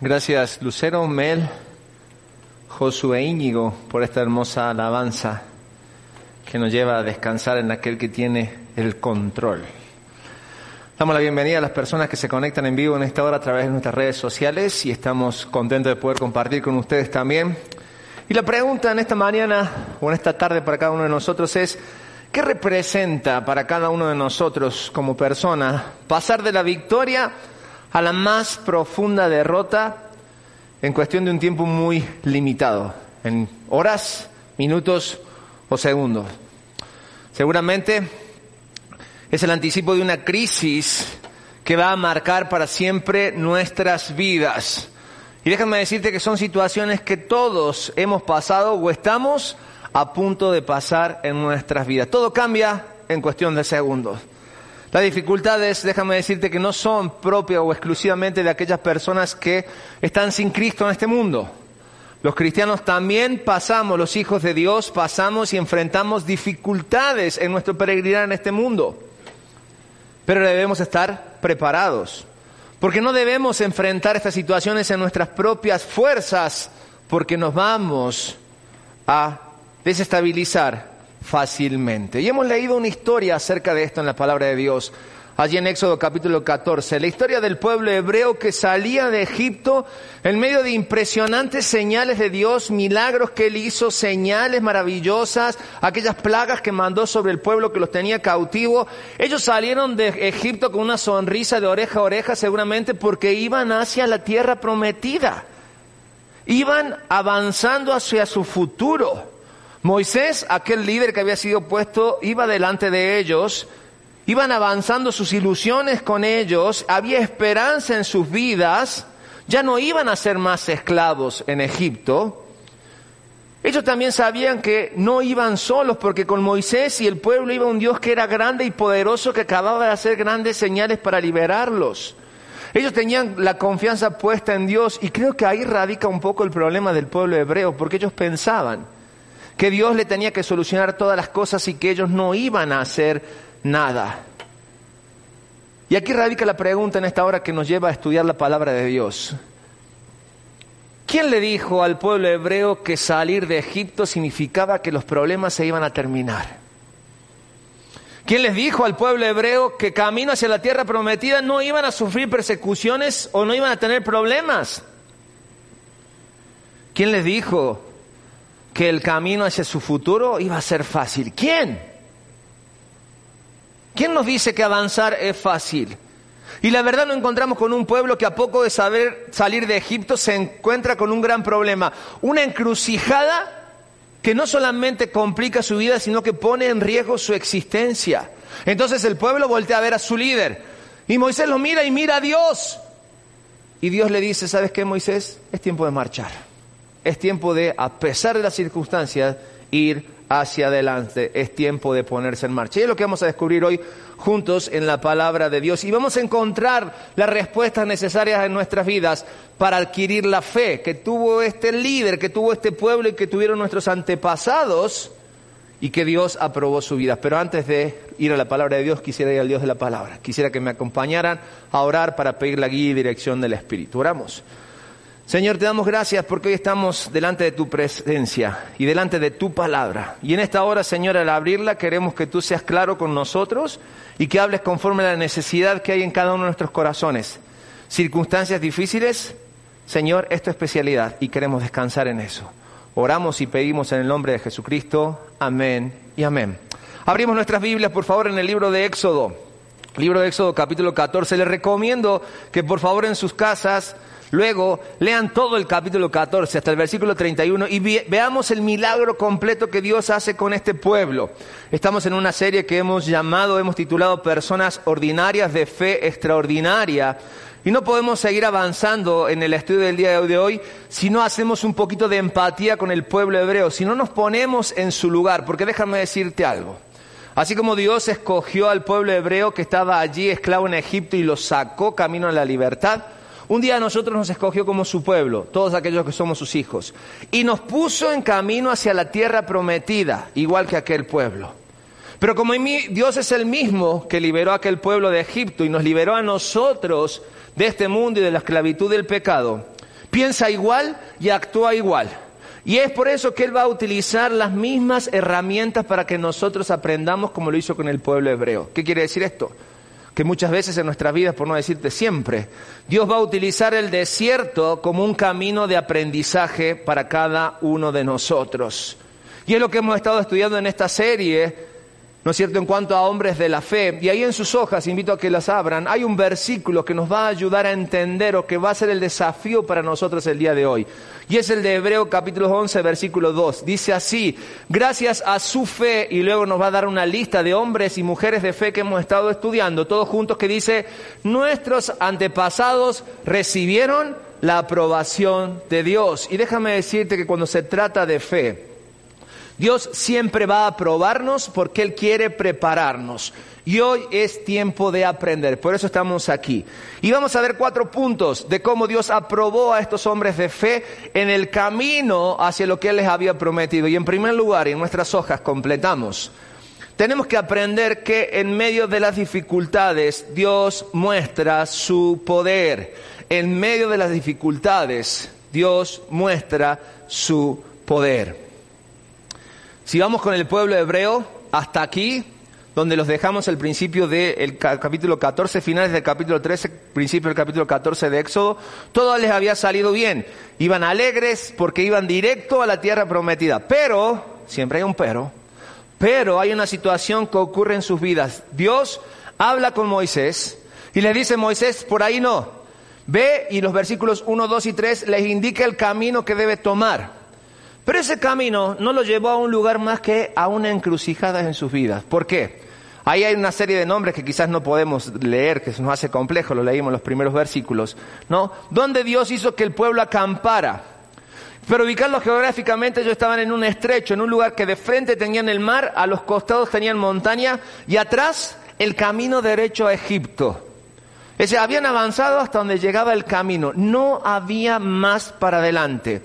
Gracias Lucero, Mel, Josué Íñigo por esta hermosa alabanza que nos lleva a descansar en aquel que tiene el control. Damos la bienvenida a las personas que se conectan en vivo en esta hora a través de nuestras redes sociales y estamos contentos de poder compartir con ustedes también. Y la pregunta en esta mañana o en esta tarde para cada uno de nosotros es, ¿qué representa para cada uno de nosotros como persona pasar de la victoria a la más profunda derrota en cuestión de un tiempo muy limitado, en horas, minutos o segundos? Seguramente es el anticipo de una crisis que va a marcar para siempre nuestras vidas. Y déjame decirte que son situaciones que todos hemos pasado o estamos a punto de pasar en nuestras vidas. Todo cambia en cuestión de segundos. Las dificultades, déjame decirte que no son propias o exclusivamente de aquellas personas que están sin Cristo en este mundo. Los cristianos también pasamos, los hijos de Dios pasamos y enfrentamos dificultades en nuestro peregrinar en este mundo. Pero debemos estar preparados. Porque no debemos enfrentar estas situaciones en nuestras propias fuerzas, porque nos vamos a desestabilizar fácilmente. Y hemos leído una historia acerca de esto en la palabra de Dios allí en Éxodo capítulo 14, la historia del pueblo hebreo que salía de Egipto en medio de impresionantes señales de Dios, milagros que él hizo, señales maravillosas, aquellas plagas que mandó sobre el pueblo que los tenía cautivo. Ellos salieron de Egipto con una sonrisa de oreja a oreja seguramente porque iban hacia la tierra prometida. Iban avanzando hacia su futuro. Moisés, aquel líder que había sido puesto, iba delante de ellos iban avanzando sus ilusiones con ellos, había esperanza en sus vidas, ya no iban a ser más esclavos en Egipto. Ellos también sabían que no iban solos porque con Moisés y el pueblo iba un Dios que era grande y poderoso que acababa de hacer grandes señales para liberarlos. Ellos tenían la confianza puesta en Dios y creo que ahí radica un poco el problema del pueblo hebreo porque ellos pensaban que Dios le tenía que solucionar todas las cosas y que ellos no iban a hacer nada. Y aquí radica la pregunta en esta hora que nos lleva a estudiar la palabra de Dios. ¿Quién le dijo al pueblo hebreo que salir de Egipto significaba que los problemas se iban a terminar? ¿Quién les dijo al pueblo hebreo que camino hacia la tierra prometida no iban a sufrir persecuciones o no iban a tener problemas? ¿Quién les dijo que el camino hacia su futuro iba a ser fácil? ¿Quién? ¿Quién nos dice que avanzar es fácil? Y la verdad nos encontramos con un pueblo que a poco de saber salir de Egipto se encuentra con un gran problema, una encrucijada que no solamente complica su vida, sino que pone en riesgo su existencia. Entonces el pueblo voltea a ver a su líder y Moisés lo mira y mira a Dios. Y Dios le dice, ¿sabes qué, Moisés? Es tiempo de marchar. Es tiempo de, a pesar de las circunstancias, ir hacia adelante. Es tiempo de ponerse en marcha. Y es lo que vamos a descubrir hoy juntos en la palabra de Dios. Y vamos a encontrar las respuestas necesarias en nuestras vidas para adquirir la fe que tuvo este líder, que tuvo este pueblo y que tuvieron nuestros antepasados y que Dios aprobó su vida. Pero antes de ir a la palabra de Dios, quisiera ir al Dios de la palabra. Quisiera que me acompañaran a orar para pedir la guía y dirección del Espíritu. Oramos. Señor, te damos gracias porque hoy estamos delante de tu presencia y delante de tu palabra. Y en esta hora, Señor, al abrirla, queremos que tú seas claro con nosotros y que hables conforme a la necesidad que hay en cada uno de nuestros corazones. Circunstancias difíciles, Señor, es tu especialidad y queremos descansar en eso. Oramos y pedimos en el nombre de Jesucristo. Amén y amén. Abrimos nuestras Biblias, por favor, en el libro de Éxodo. Libro de Éxodo capítulo 14. Les recomiendo que por favor en sus casas Luego, lean todo el capítulo 14 hasta el versículo 31 y veamos el milagro completo que Dios hace con este pueblo. Estamos en una serie que hemos llamado, hemos titulado Personas Ordinarias de Fe Extraordinaria. Y no podemos seguir avanzando en el estudio del día de hoy si no hacemos un poquito de empatía con el pueblo hebreo, si no nos ponemos en su lugar, porque déjame decirte algo. Así como Dios escogió al pueblo hebreo que estaba allí esclavo en Egipto y lo sacó camino a la libertad, un día a nosotros nos escogió como su pueblo, todos aquellos que somos sus hijos, y nos puso en camino hacia la tierra prometida, igual que aquel pueblo. Pero como Dios es el mismo que liberó a aquel pueblo de Egipto y nos liberó a nosotros de este mundo y de la esclavitud del pecado, piensa igual y actúa igual. Y es por eso que Él va a utilizar las mismas herramientas para que nosotros aprendamos como lo hizo con el pueblo hebreo. ¿Qué quiere decir esto? Que muchas veces en nuestras vidas, por no decirte siempre, Dios va a utilizar el desierto como un camino de aprendizaje para cada uno de nosotros. Y es lo que hemos estado estudiando en esta serie ¿no es cierto?, en cuanto a hombres de la fe. Y ahí en sus hojas, invito a que las abran, hay un versículo que nos va a ayudar a entender o que va a ser el desafío para nosotros el día de hoy. Y es el de Hebreo capítulo 11, versículo 2. Dice así, gracias a su fe, y luego nos va a dar una lista de hombres y mujeres de fe que hemos estado estudiando, todos juntos, que dice, nuestros antepasados recibieron la aprobación de Dios. Y déjame decirte que cuando se trata de fe, Dios siempre va a probarnos porque Él quiere prepararnos. Y hoy es tiempo de aprender, por eso estamos aquí. Y vamos a ver cuatro puntos de cómo Dios aprobó a estos hombres de fe en el camino hacia lo que Él les había prometido. Y en primer lugar, en nuestras hojas completamos. Tenemos que aprender que en medio de las dificultades Dios muestra su poder. En medio de las dificultades Dios muestra su poder. Si vamos con el pueblo hebreo hasta aquí, donde los dejamos al principio del capítulo 14, finales del capítulo 13, principio del capítulo 14 de Éxodo, todo les había salido bien. Iban alegres porque iban directo a la tierra prometida. Pero, siempre hay un pero, pero hay una situación que ocurre en sus vidas. Dios habla con Moisés y le dice, Moisés, por ahí no. Ve y los versículos 1, 2 y 3 les indica el camino que debe tomar. Pero ese camino no lo llevó a un lugar más que a una encrucijada en sus vidas. ¿Por qué? Ahí hay una serie de nombres que quizás no podemos leer, que se nos hace complejo, lo leímos en los primeros versículos, ¿no? Donde Dios hizo que el pueblo acampara. Pero ubicarlos geográficamente, ellos estaban en un estrecho, en un lugar que de frente tenían el mar, a los costados tenían montaña y atrás el camino derecho a Egipto. Es decir, habían avanzado hasta donde llegaba el camino, no había más para adelante.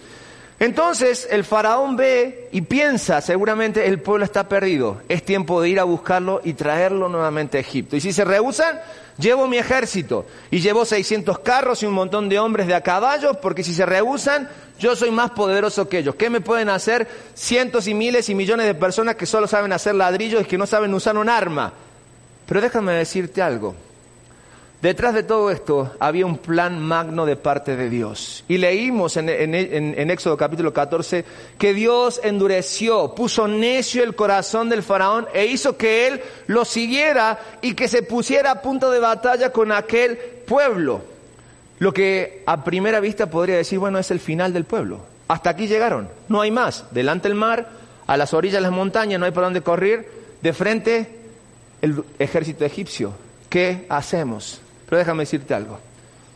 Entonces el faraón ve y piensa, seguramente el pueblo está perdido, es tiempo de ir a buscarlo y traerlo nuevamente a Egipto. Y si se rehusan, llevo mi ejército y llevo 600 carros y un montón de hombres de a caballos, porque si se rehusan, yo soy más poderoso que ellos. ¿Qué me pueden hacer cientos y miles y millones de personas que solo saben hacer ladrillos y que no saben usar un arma? Pero déjame decirte algo. Detrás de todo esto había un plan magno de parte de Dios. Y leímos en, Éxodo capítulo 14 que Dios endureció, puso necio el corazón del faraón e hizo que él lo siguiera y que se pusiera a punto de batalla con aquel pueblo. Lo que a primera vista podría decir, bueno, es el final del pueblo. Hasta aquí llegaron, no hay más. Delante el mar, a las orillas de las montañas, no hay por dónde correr. De frente el ejército egipcio. ¿Qué hacemos? Pero déjame decirte algo.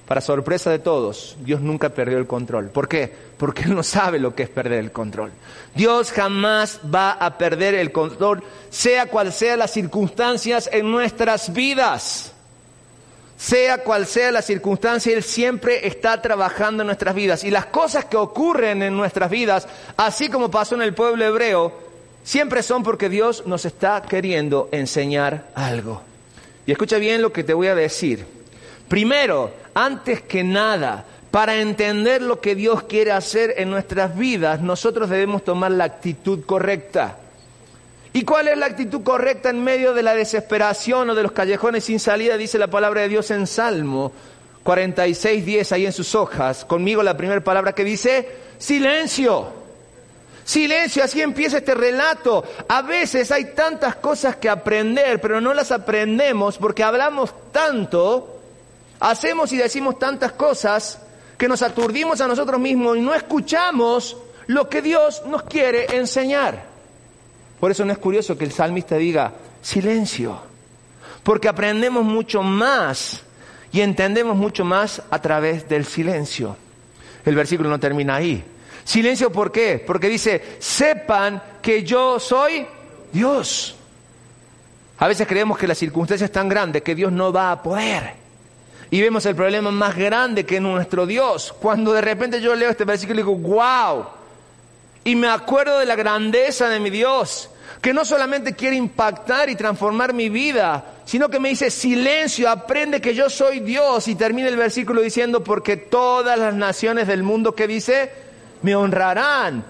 Para sorpresa de todos, Dios nunca perdió el control. ¿Por qué? Porque Él no sabe lo que es perder el control. Dios jamás va a perder el control, sea cual sea las circunstancias en nuestras vidas. Sea cual sea la circunstancia, Él siempre está trabajando en nuestras vidas. Y las cosas que ocurren en nuestras vidas, así como pasó en el pueblo hebreo, siempre son porque Dios nos está queriendo enseñar algo. Y escucha bien lo que te voy a decir. Primero, antes que nada, para entender lo que Dios quiere hacer en nuestras vidas, nosotros debemos tomar la actitud correcta. ¿Y cuál es la actitud correcta en medio de la desesperación o de los callejones sin salida? Dice la palabra de Dios en Salmo 46, 10, ahí en sus hojas. Conmigo la primera palabra que dice, silencio. Silencio, así empieza este relato. A veces hay tantas cosas que aprender, pero no las aprendemos porque hablamos tanto Hacemos y decimos tantas cosas que nos aturdimos a nosotros mismos y no escuchamos lo que Dios nos quiere enseñar. Por eso no es curioso que el salmista diga, silencio, porque aprendemos mucho más y entendemos mucho más a través del silencio. El versículo no termina ahí. Silencio, ¿por qué? Porque dice, sepan que yo soy Dios. A veces creemos que la circunstancia es tan grande que Dios no va a poder. Y vemos el problema más grande que nuestro Dios. Cuando de repente yo leo este versículo y digo, wow. Y me acuerdo de la grandeza de mi Dios, que no solamente quiere impactar y transformar mi vida, sino que me dice, silencio, aprende que yo soy Dios. Y termina el versículo diciendo, porque todas las naciones del mundo que dice, me honrarán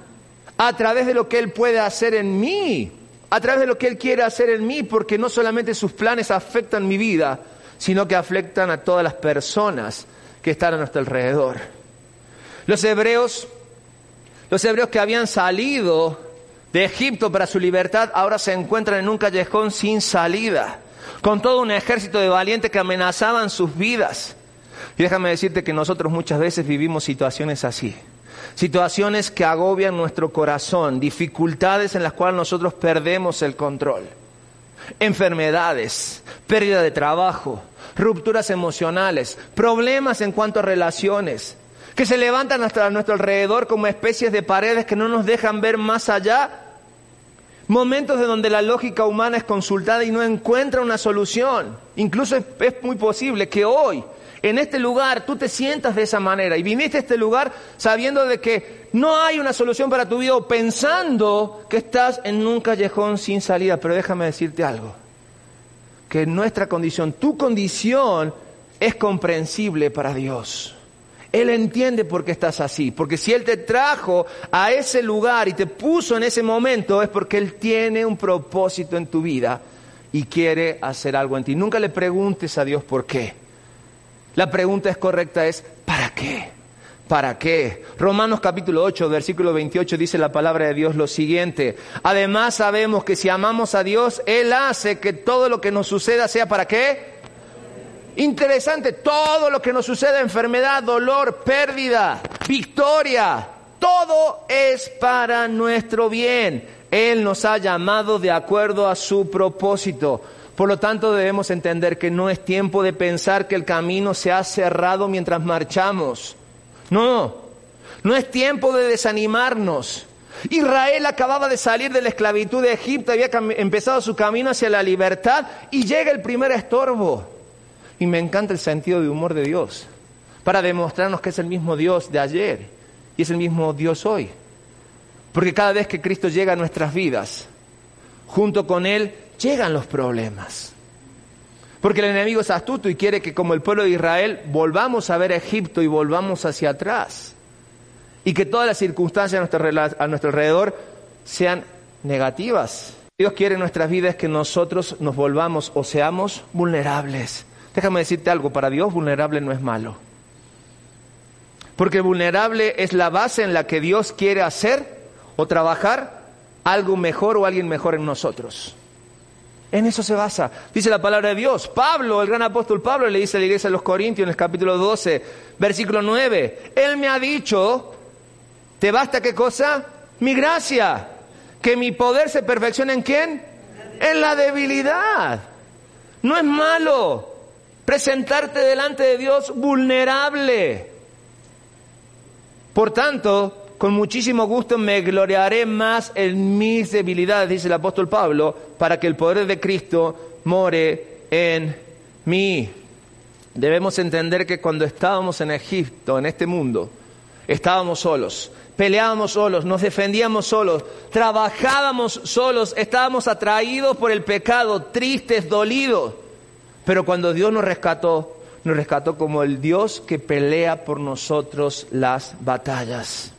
a través de lo que Él puede hacer en mí a través de lo que Él quiere hacer en mí, porque no solamente sus planes afectan mi vida, sino que afectan a todas las personas que están a nuestro alrededor. Los hebreos, los hebreos que habían salido de Egipto para su libertad, ahora se encuentran en un callejón sin salida, con todo un ejército de valientes que amenazaban sus vidas. Y déjame decirte que nosotros muchas veces vivimos situaciones así situaciones que agobian nuestro corazón, dificultades en las cuales nosotros perdemos el control, enfermedades, pérdida de trabajo, rupturas emocionales, problemas en cuanto a relaciones, que se levantan hasta nuestro alrededor como especies de paredes que no nos dejan ver más allá. Momentos de donde la lógica humana es consultada y no encuentra una solución. Incluso es muy posible que hoy en este lugar tú te sientas de esa manera y viniste a este lugar sabiendo de que no hay una solución para tu vida o pensando que estás en un callejón sin salida. Pero déjame decirte algo, que nuestra condición, tu condición es comprensible para Dios. Él entiende por qué estás así, porque si Él te trajo a ese lugar y te puso en ese momento es porque Él tiene un propósito en tu vida y quiere hacer algo en ti. Nunca le preguntes a Dios por qué. La pregunta es correcta es, ¿para qué? ¿Para qué? Romanos capítulo 8, versículo 28 dice la palabra de Dios lo siguiente. Además sabemos que si amamos a Dios, Él hace que todo lo que nos suceda sea para qué? Interesante, todo lo que nos suceda, enfermedad, dolor, pérdida, victoria, todo es para nuestro bien. Él nos ha llamado de acuerdo a su propósito. Por lo tanto, debemos entender que no es tiempo de pensar que el camino se ha cerrado mientras marchamos. No, no es tiempo de desanimarnos. Israel acababa de salir de la esclavitud de Egipto, había empezado su camino hacia la libertad y llega el primer estorbo. Y me encanta el sentido de humor de Dios, para demostrarnos que es el mismo Dios de ayer y es el mismo Dios hoy. Porque cada vez que Cristo llega a nuestras vidas, junto con Él llegan los problemas. Porque el enemigo es astuto y quiere que como el pueblo de Israel volvamos a ver Egipto y volvamos hacia atrás. Y que todas las circunstancias a nuestro, alrededor sean negativas. Dios quiere en nuestras vidas que nosotros nos volvamos o seamos vulnerables. Déjame decirte algo, para Dios vulnerable no es malo. Porque vulnerable es la base en la que Dios quiere hacer o trabajar algo mejor o alguien mejor en nosotros. En eso se basa. Dice la palabra de Dios. Pablo, el gran apóstol Pablo, le dice a la iglesia de los Corintios en el capítulo 12, versículo 9. Él me ha dicho, ¿te basta qué cosa? Mi gracia. Que mi poder se perfeccione en quién? En la debilidad. No es malo presentarte delante de Dios vulnerable. Por tanto, con muchísimo gusto me gloriaré más en mis debilidades, dice el apóstol Pablo, para que el poder de Cristo more en mí. Debemos entender que cuando estábamos en Egipto, en este mundo, estábamos solos, peleábamos solos, nos defendíamos solos, trabajábamos solos, estábamos atraídos por el pecado, tristes, dolidos. Pero cuando Dios nos rescató, nos rescató como el Dios que pelea por nosotros las batallas.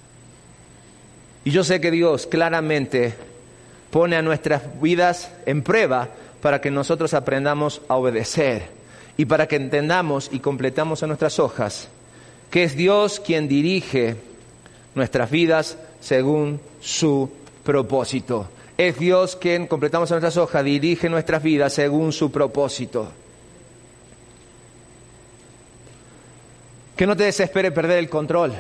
Y yo sé que Dios claramente pone a nuestras vidas en prueba para que nosotros aprendamos a obedecer y para que entendamos y completamos en nuestras hojas que es Dios quien dirige nuestras vidas según su propósito. Es Dios quien, completamos en nuestras hojas, dirige nuestras vidas según su propósito. que no te desespere perder el control,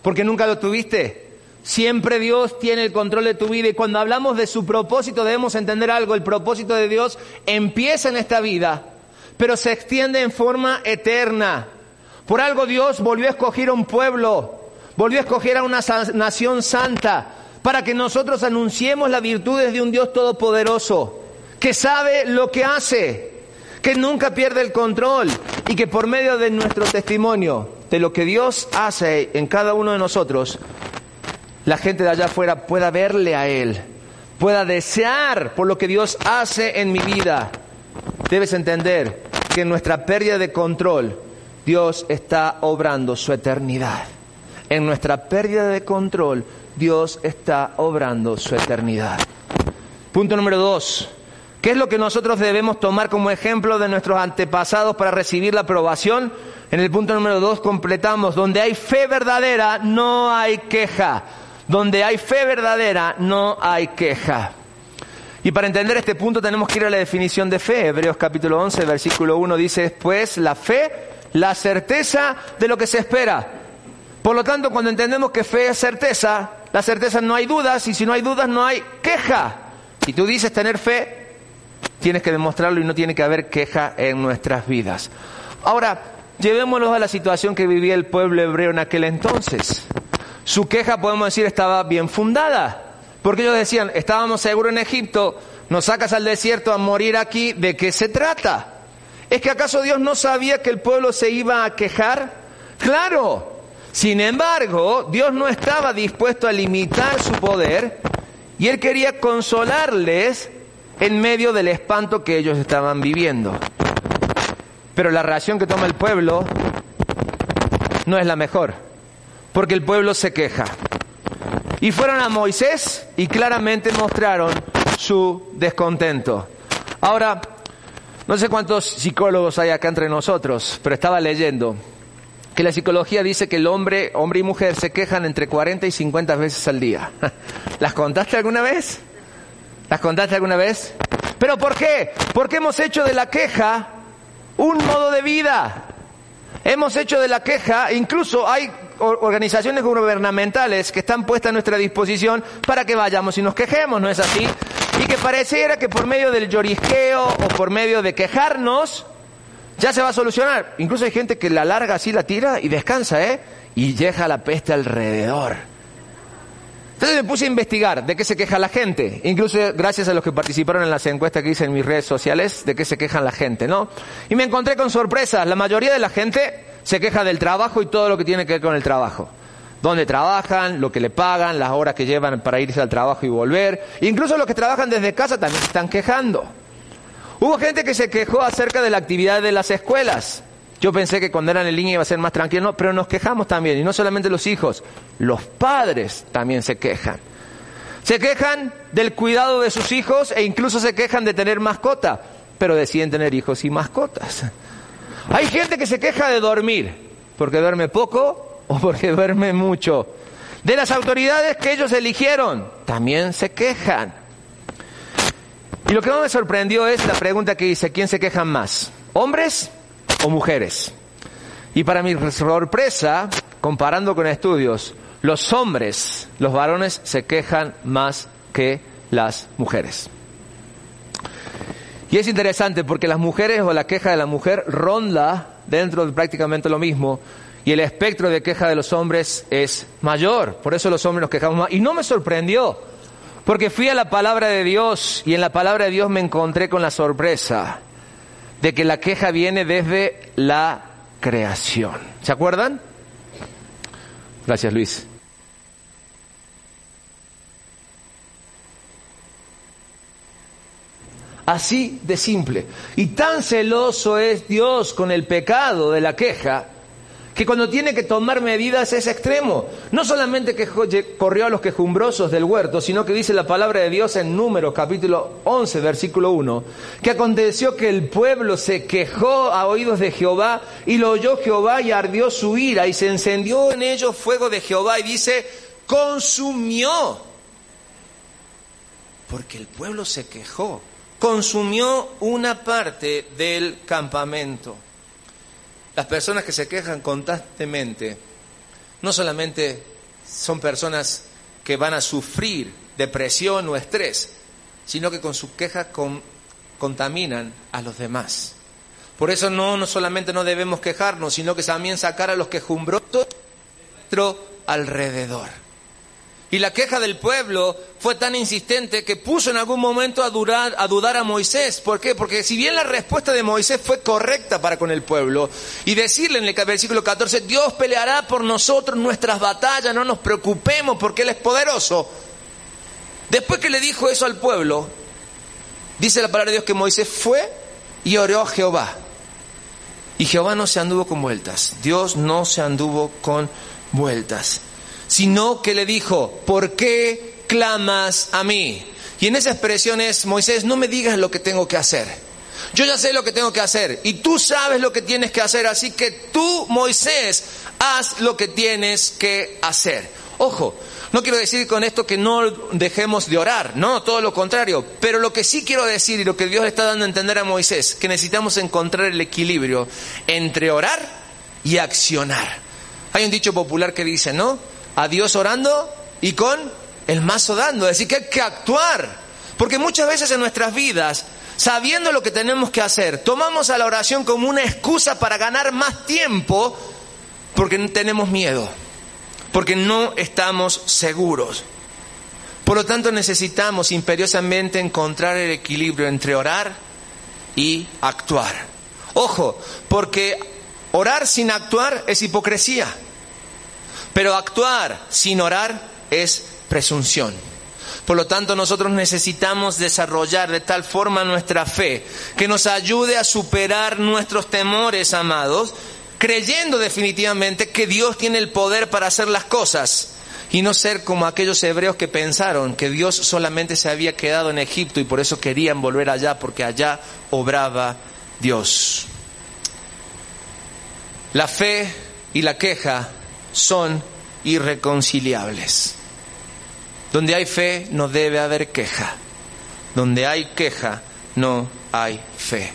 porque nunca lo tuviste. Siempre Dios tiene el control de tu vida y cuando hablamos de su propósito debemos entender algo. El propósito de Dios empieza en esta vida, pero se extiende en forma eterna. Por algo Dios volvió a escoger a un pueblo, volvió a escoger a una nación santa, para que nosotros anunciemos las virtudes de un Dios todopoderoso, que sabe lo que hace, que nunca pierde el control y que por medio de nuestro testimonio, de lo que Dios hace en cada uno de nosotros, la gente de allá afuera pueda verle a Él, pueda desear por lo que Dios hace en mi vida. Debes entender que en nuestra pérdida de control, Dios está obrando su eternidad. En nuestra pérdida de control, Dios está obrando su eternidad. Punto número dos. ¿Qué es lo que nosotros debemos tomar como ejemplo de nuestros antepasados para recibir la aprobación? En el punto número dos completamos, donde hay fe verdadera, no hay queja. Donde hay fe verdadera, no hay queja. Y para entender este punto tenemos que ir a la definición de fe. Hebreos capítulo 11, versículo 1 dice, pues la fe, la certeza de lo que se espera. Por lo tanto, cuando entendemos que fe es certeza, la certeza no hay dudas y si no hay dudas no hay queja. Y tú dices tener fe, tienes que demostrarlo y no tiene que haber queja en nuestras vidas. Ahora, llevémoslo a la situación que vivía el pueblo hebreo en aquel entonces. Su queja, podemos decir, estaba bien fundada. Porque ellos decían, estábamos seguros en Egipto, nos sacas al desierto a morir aquí, ¿de qué se trata? ¿Es que acaso Dios no sabía que el pueblo se iba a quejar? Claro. Sin embargo, Dios no estaba dispuesto a limitar su poder y Él quería consolarles en medio del espanto que ellos estaban viviendo. Pero la reacción que toma el pueblo no es la mejor porque el pueblo se queja. Y fueron a Moisés y claramente mostraron su descontento. Ahora, no sé cuántos psicólogos hay acá entre nosotros, pero estaba leyendo que la psicología dice que el hombre, hombre y mujer se quejan entre 40 y 50 veces al día. ¿Las contaste alguna vez? ¿Las contaste alguna vez? ¿Pero por qué? Porque hemos hecho de la queja un modo de vida. Hemos hecho de la queja, incluso hay organizaciones gubernamentales que están puestas a nuestra disposición para que vayamos y nos quejemos, ¿no es así? Y que pareciera que por medio del llorisqueo o por medio de quejarnos, ya se va a solucionar. Incluso hay gente que la larga así, la tira y descansa, ¿eh? Y deja la peste alrededor. Entonces me puse a investigar de qué se queja la gente, incluso gracias a los que participaron en las encuestas que hice en mis redes sociales, de qué se queja la gente, ¿no? Y me encontré con sorpresas. La mayoría de la gente se queja del trabajo y todo lo que tiene que ver con el trabajo. Dónde trabajan, lo que le pagan, las horas que llevan para irse al trabajo y volver. Incluso los que trabajan desde casa también se están quejando. Hubo gente que se quejó acerca de la actividad de las escuelas. Yo pensé que cuando eran en línea iba a ser más tranquilo, pero nos quejamos también. Y no solamente los hijos, los padres también se quejan. Se quejan del cuidado de sus hijos e incluso se quejan de tener mascota, pero deciden tener hijos y mascotas. Hay gente que se queja de dormir, porque duerme poco o porque duerme mucho. De las autoridades que ellos eligieron, también se quejan. Y lo que más me sorprendió es la pregunta que dice, ¿quién se quejan más? ¿Hombres o mujeres? Y para mi sorpresa, comparando con estudios, los hombres, los varones, se quejan más que las mujeres. Y es interesante porque las mujeres o la queja de la mujer ronda dentro de prácticamente lo mismo y el espectro de queja de los hombres es mayor. Por eso los hombres nos quejamos más. Y no me sorprendió, porque fui a la palabra de Dios y en la palabra de Dios me encontré con la sorpresa de que la queja viene desde la creación. ¿Se acuerdan? Gracias, Luis. Así de simple. Y tan celoso es Dios con el pecado de la queja, que cuando tiene que tomar medidas es extremo. No solamente que corrió a los quejumbrosos del huerto, sino que dice la palabra de Dios en Números capítulo 11, versículo 1, que aconteció que el pueblo se quejó a oídos de Jehová y lo oyó Jehová y ardió su ira y se encendió en ellos fuego de Jehová y dice, consumió. Porque el pueblo se quejó consumió una parte del campamento. Las personas que se quejan constantemente no solamente son personas que van a sufrir depresión o estrés, sino que con sus quejas contaminan a los demás. Por eso no, no solamente no debemos quejarnos, sino que también sacar a los quejumbrosos de nuestro alrededor. Y la queja del pueblo fue tan insistente que puso en algún momento a, a dudar a Moisés. ¿Por qué? Porque si bien la respuesta de Moisés fue correcta para con el pueblo, y decirle en el versículo 14, Dios peleará por nosotros nuestras batallas, no nos preocupemos porque Él es poderoso. Después que le dijo eso al pueblo, dice la palabra de Dios que Moisés fue y oró a Jehová. Y Jehová no se anduvo con vueltas, Dios no se anduvo con vueltas sino que le dijo, ¿por qué clamas a mí? Y en esa expresión es, Moisés, no me digas lo que tengo que hacer. Yo ya sé lo que tengo que hacer y tú sabes lo que tienes que hacer, así que tú, Moisés, haz lo que tienes que hacer. Ojo, no quiero decir con esto que no dejemos de orar, no, todo lo contrario, pero lo que sí quiero decir y lo que Dios le está dando a entender a Moisés, que necesitamos encontrar el equilibrio entre orar y accionar. Hay un dicho popular que dice, ¿no? A Dios orando y con el mazo dando. Es decir, que hay que actuar. Porque muchas veces en nuestras vidas, sabiendo lo que tenemos que hacer, tomamos a la oración como una excusa para ganar más tiempo porque tenemos miedo, porque no estamos seguros. Por lo tanto, necesitamos imperiosamente encontrar el equilibrio entre orar y actuar. Ojo, porque orar sin actuar es hipocresía. Pero actuar sin orar es presunción. Por lo tanto, nosotros necesitamos desarrollar de tal forma nuestra fe que nos ayude a superar nuestros temores, amados, creyendo definitivamente que Dios tiene el poder para hacer las cosas y no ser como aquellos hebreos que pensaron que Dios solamente se había quedado en Egipto y por eso querían volver allá porque allá obraba Dios. La fe y la queja son irreconciliables. Donde hay fe no debe haber queja. Donde hay queja no hay fe.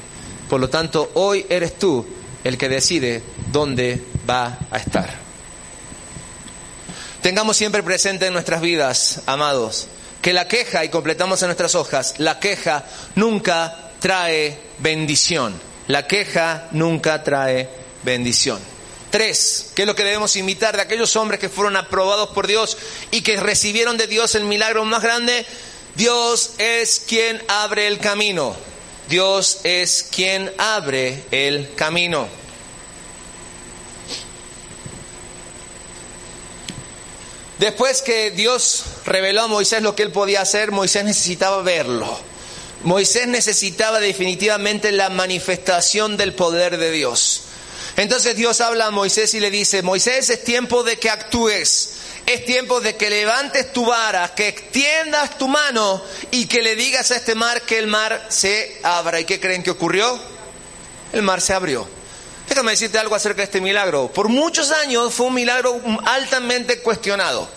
Por lo tanto, hoy eres tú el que decide dónde va a estar. Tengamos siempre presente en nuestras vidas, amados, que la queja, y completamos en nuestras hojas, la queja nunca trae bendición. La queja nunca trae bendición. Tres, ¿qué es lo que debemos imitar de aquellos hombres que fueron aprobados por Dios y que recibieron de Dios el milagro más grande? Dios es quien abre el camino. Dios es quien abre el camino. Después que Dios reveló a Moisés lo que él podía hacer, Moisés necesitaba verlo. Moisés necesitaba definitivamente la manifestación del poder de Dios. Entonces Dios habla a Moisés y le dice, Moisés es tiempo de que actúes, es tiempo de que levantes tu vara, que extiendas tu mano y que le digas a este mar que el mar se abra. ¿Y qué creen que ocurrió? El mar se abrió. Déjame decirte algo acerca de este milagro. Por muchos años fue un milagro altamente cuestionado.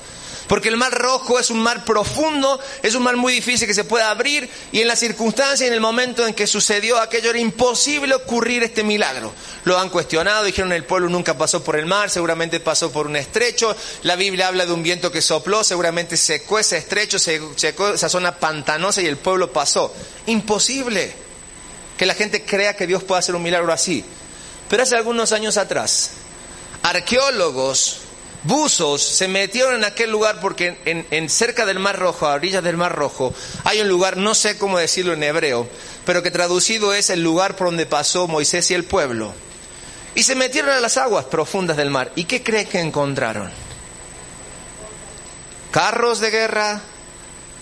Porque el mar rojo es un mar profundo, es un mar muy difícil que se puede abrir y en la circunstancia y en el momento en que sucedió aquello era imposible ocurrir este milagro. Lo han cuestionado, dijeron el pueblo nunca pasó por el mar, seguramente pasó por un estrecho. La Biblia habla de un viento que sopló, seguramente secó ese estrecho, secó esa zona pantanosa y el pueblo pasó. Imposible que la gente crea que Dios pueda hacer un milagro así. Pero hace algunos años atrás, arqueólogos buzos se metieron en aquel lugar porque en, cerca del Mar Rojo, a orillas del Mar Rojo, hay un lugar, no sé cómo decirlo en hebreo, pero que traducido es el lugar por donde pasó Moisés y el pueblo. Y se metieron a las aguas profundas del mar. ¿Y qué creen que encontraron? Carros de guerra,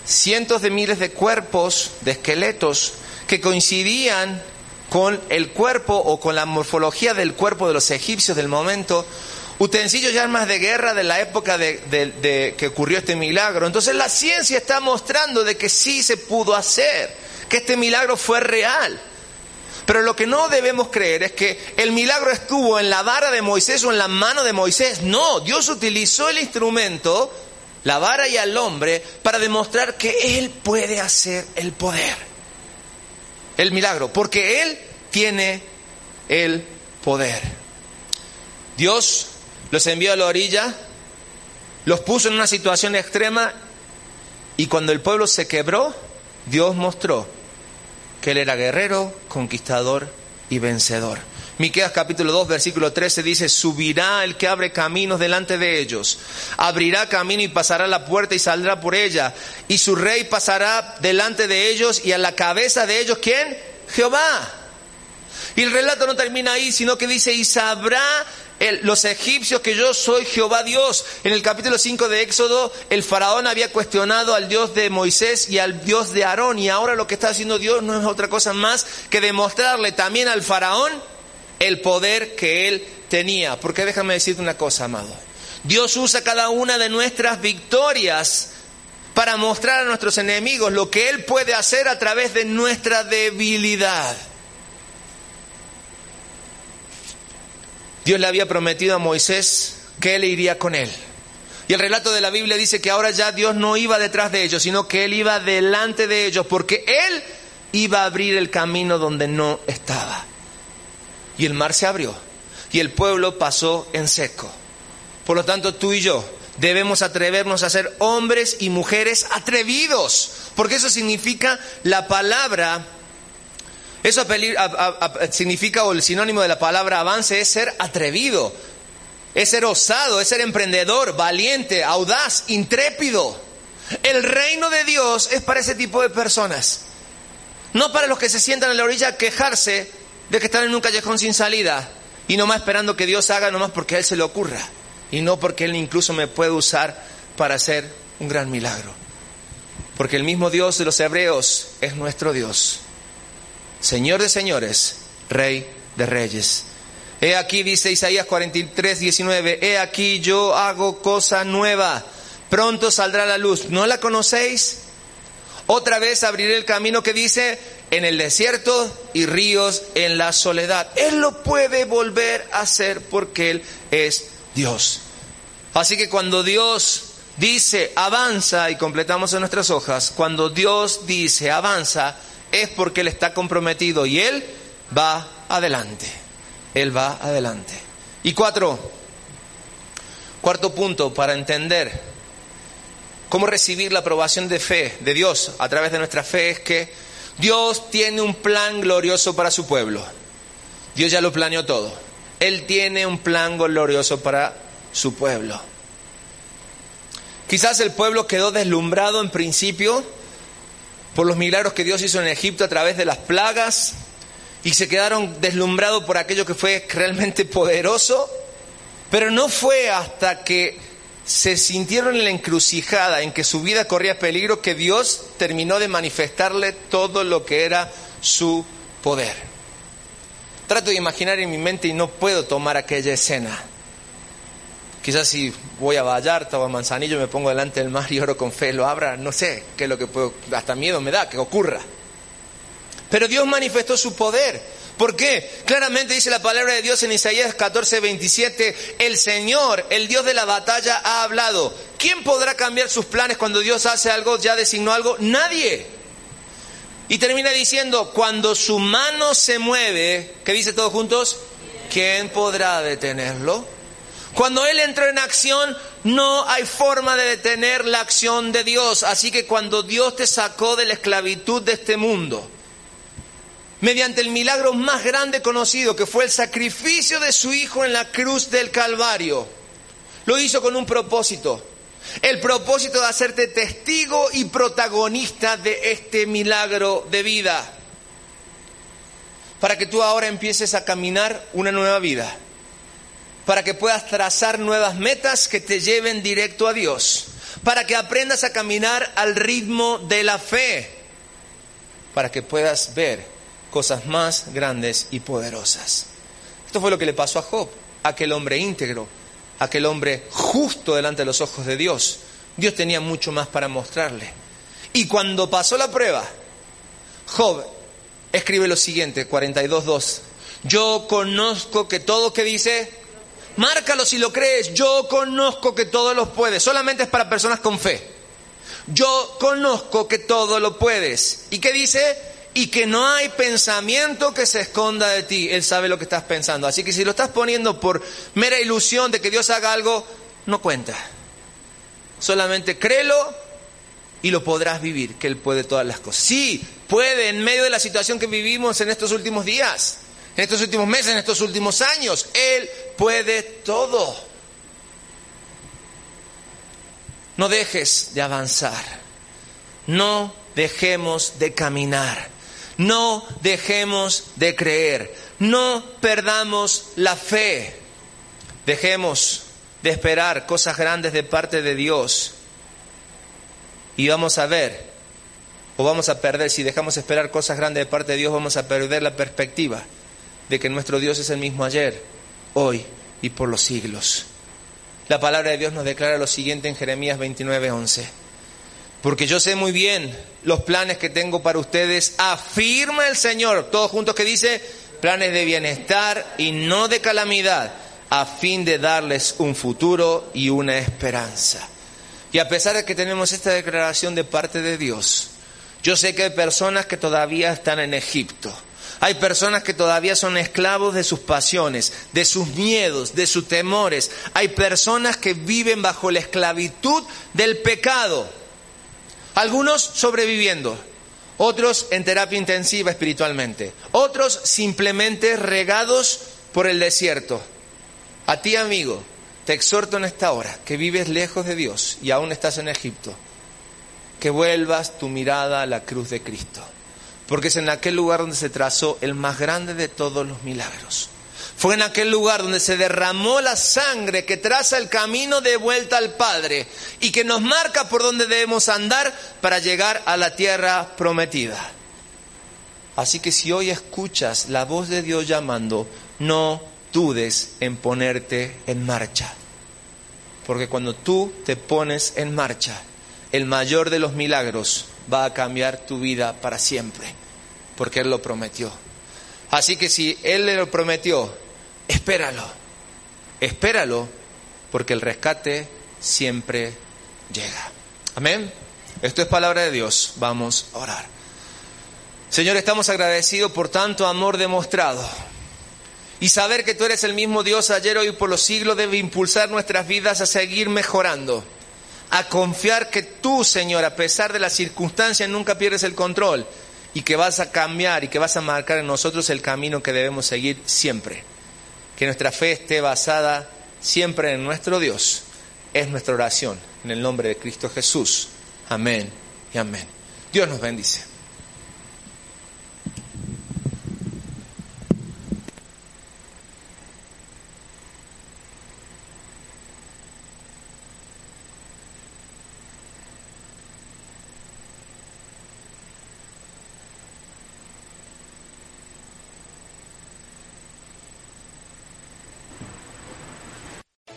cientos de miles de cuerpos, de esqueletos, que coincidían con el cuerpo o con la morfología del cuerpo de los egipcios del momento, utensilios y armas de guerra de la época de, que ocurrió este milagro. Entonces la ciencia está mostrando de que sí se pudo hacer, que este milagro fue real. Pero lo que no debemos creer es que el milagro estuvo en la vara de Moisés o en la mano de Moisés. No, Dios utilizó el instrumento, la vara y al hombre, para demostrar que Él puede hacer el poder. El milagro, porque Él tiene el poder. Dios los envió a la orilla, los puso en una situación extrema y cuando el pueblo se quebró, Dios mostró que él era guerrero, conquistador y vencedor. Miqueas capítulo 2 versículo 13 dice, subirá el que abre caminos delante de ellos, abrirá camino y pasará la puerta y saldrá por ella, y su rey pasará delante de ellos y a la cabeza de ellos, ¿quién? Jehová. Y el relato no termina ahí, sino que dice, y sabrá los egipcios que yo soy Jehová Dios. En el capítulo 5 de Éxodo, el faraón había cuestionado al Dios de Moisés y al Dios de Aarón, y ahora lo que está haciendo Dios no es otra cosa más que demostrarle también al faraón el poder que él tenía. Porque déjame decirte una cosa, amado. Dios usa cada una de nuestras victorias para mostrar a nuestros enemigos lo que Él puede hacer a través de nuestra debilidad. Dios le había prometido a Moisés que Él iría con él. Y el relato de la Biblia dice que ahora ya Dios no iba detrás de ellos, sino que Él iba delante de ellos, porque Él iba a abrir el camino donde no estaba. Y el mar se abrió y el pueblo pasó en seco. Por lo tanto, tú y yo debemos atrevernos a ser hombres y mujeres atrevidos, porque eso significa la palabra, eso significa, o el sinónimo de la palabra avance es ser atrevido, es ser osado, es ser emprendedor, valiente, audaz, intrépido. El reino de Dios es para ese tipo de personas, no para los que se sientan en la orilla a quejarse de que están en un callejón sin salida y nomás esperando que Dios haga nomás porque a Él se le ocurra y no porque Él incluso me puede usar para hacer un gran milagro. Porque el mismo Dios de los hebreos es nuestro Dios, Señor de señores, Rey de reyes. He aquí, dice Isaías 43, 19, he aquí yo hago cosa nueva, pronto saldrá la luz. ¿No la conocéis? Otra vez abriré el camino que dice, en el desierto y ríos en la soledad. Él lo puede volver a hacer porque Él es Dios. Así que cuando Dios dice avanza y completamos en nuestras hojas, cuando Dios dice avanza es porque Él está comprometido y Él va adelante. Él va adelante. Y cuatro, cuarto punto para entender cómo recibir la aprobación de fe de Dios a través de nuestra fe es que Dios tiene un plan glorioso para su pueblo. Dios ya lo planeó todo. Él tiene un plan glorioso para su pueblo. Quizás el pueblo quedó deslumbrado en principio por los milagros que Dios hizo en Egipto a través de las plagas y se quedaron deslumbrados por aquello que fue realmente poderoso, pero no fue hasta que se sintieron en la encrucijada en que su vida corría peligro que Dios terminó de manifestarle todo lo que era su poder. Trato de imaginar en mi mente y no puedo tomar aquella escena. Quizás si voy a Vallarta o a Manzanillo me pongo delante del mar y oro con fe, lo abra, no sé qué es lo que puedo, hasta miedo me da que ocurra. Pero Dios manifestó su poder ¿Por qué? Claramente dice la palabra de Dios en Isaías 14, 27, el Señor, el Dios de la batalla, ha hablado. ¿Quién podrá cambiar sus planes cuando Dios hace algo, ya designó algo? Nadie. Y termina diciendo, cuando su mano se mueve, ¿qué dice todos juntos? ¿Quién podrá detenerlo? Cuando Él entró en acción, no hay forma de detener la acción de Dios. Así que cuando Dios te sacó de la esclavitud de este mundo, mediante el milagro más grande conocido, que fue el sacrificio de su Hijo en la cruz del Calvario. Lo hizo con un propósito, el propósito de hacerte testigo y protagonista de este milagro de vida, para que tú ahora empieces a caminar una nueva vida, para que puedas trazar nuevas metas que te lleven directo a Dios, para que aprendas a caminar al ritmo de la fe, para que puedas ver cosas más grandes y poderosas. Esto fue lo que le pasó a Job, aquel hombre íntegro, aquel hombre justo delante de los ojos de Dios. Dios tenía mucho más para mostrarle. Y cuando pasó la prueba, Job escribe lo siguiente, 42.2. Yo conozco que todo que dice, márcalo si lo crees, yo conozco que todo lo puedes, solamente es para personas con fe. Yo conozco que todo lo puedes. ¿Y qué dice? y que no hay pensamiento que se esconda de ti. Él sabe lo que estás pensando. Así que si lo estás poniendo por mera ilusión de que Dios haga algo, no cuenta. Solamente créelo y lo podrás vivir, que Él puede todas las cosas. Sí, puede en medio de la situación que vivimos en estos últimos días, en estos últimos meses, en estos últimos años. Él puede todo. No dejes de avanzar. No dejemos de caminar. No dejemos de creer. No perdamos la fe. Dejemos de esperar cosas grandes de parte de Dios. Y vamos a ver, o vamos a perder, si dejamos de esperar cosas grandes de parte de Dios, vamos a perder la perspectiva de que nuestro Dios es el mismo ayer, hoy y por los siglos. La palabra de Dios nos declara lo siguiente en Jeremías 29, 11. Porque yo sé muy bien los planes que tengo para ustedes, afirma el Señor, todos juntos que dice, planes de bienestar y no de calamidad, a fin de darles un futuro y una esperanza. Y a pesar de que tenemos esta declaración de parte de Dios, yo sé que hay personas que todavía están en Egipto. Hay personas que todavía son esclavos de sus pasiones, de sus miedos, de sus temores. Hay personas que viven bajo la esclavitud del pecado. Algunos sobreviviendo, otros en terapia intensiva espiritualmente, otros simplemente regados por el desierto. A ti, amigo, te exhorto en esta hora que vives lejos de Dios y aún estás en Egipto, que vuelvas tu mirada a la cruz de Cristo, porque es en aquel lugar donde se trazó el más grande de todos los milagros. Fue en aquel lugar donde se derramó la sangre que traza el camino de vuelta al Padre y que nos marca por donde debemos andar para llegar a la tierra prometida. Así que si hoy escuchas la voz de Dios llamando, no dudes en ponerte en marcha. Porque cuando tú te pones en marcha, el mayor de los milagros va a cambiar tu vida para siempre, porque Él lo prometió. Así que si Él le lo prometió, espéralo, espéralo, porque el rescate siempre llega. Amén. Esto es palabra de Dios. Vamos a orar. Señor, estamos agradecidos por tanto amor demostrado. Y saber que tú eres el mismo Dios ayer, hoy por los siglos debe impulsar nuestras vidas a seguir mejorando. A confiar que tú, Señor, a pesar de las circunstancias, nunca pierdes el control y que vas a cambiar y que vas a marcar en nosotros el camino que debemos seguir siempre que nuestra fe esté basada siempre en nuestro Dios. Es nuestra oración en el nombre de Cristo Jesús. Amén y amén. Dios nos bendice.